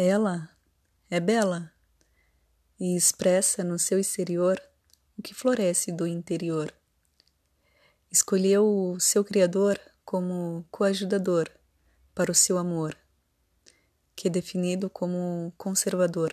Ela é bela e expressa no seu exterior o que floresce do interior. Escolheu o seu Criador como coajudador para o seu amor, que é definido como conservador.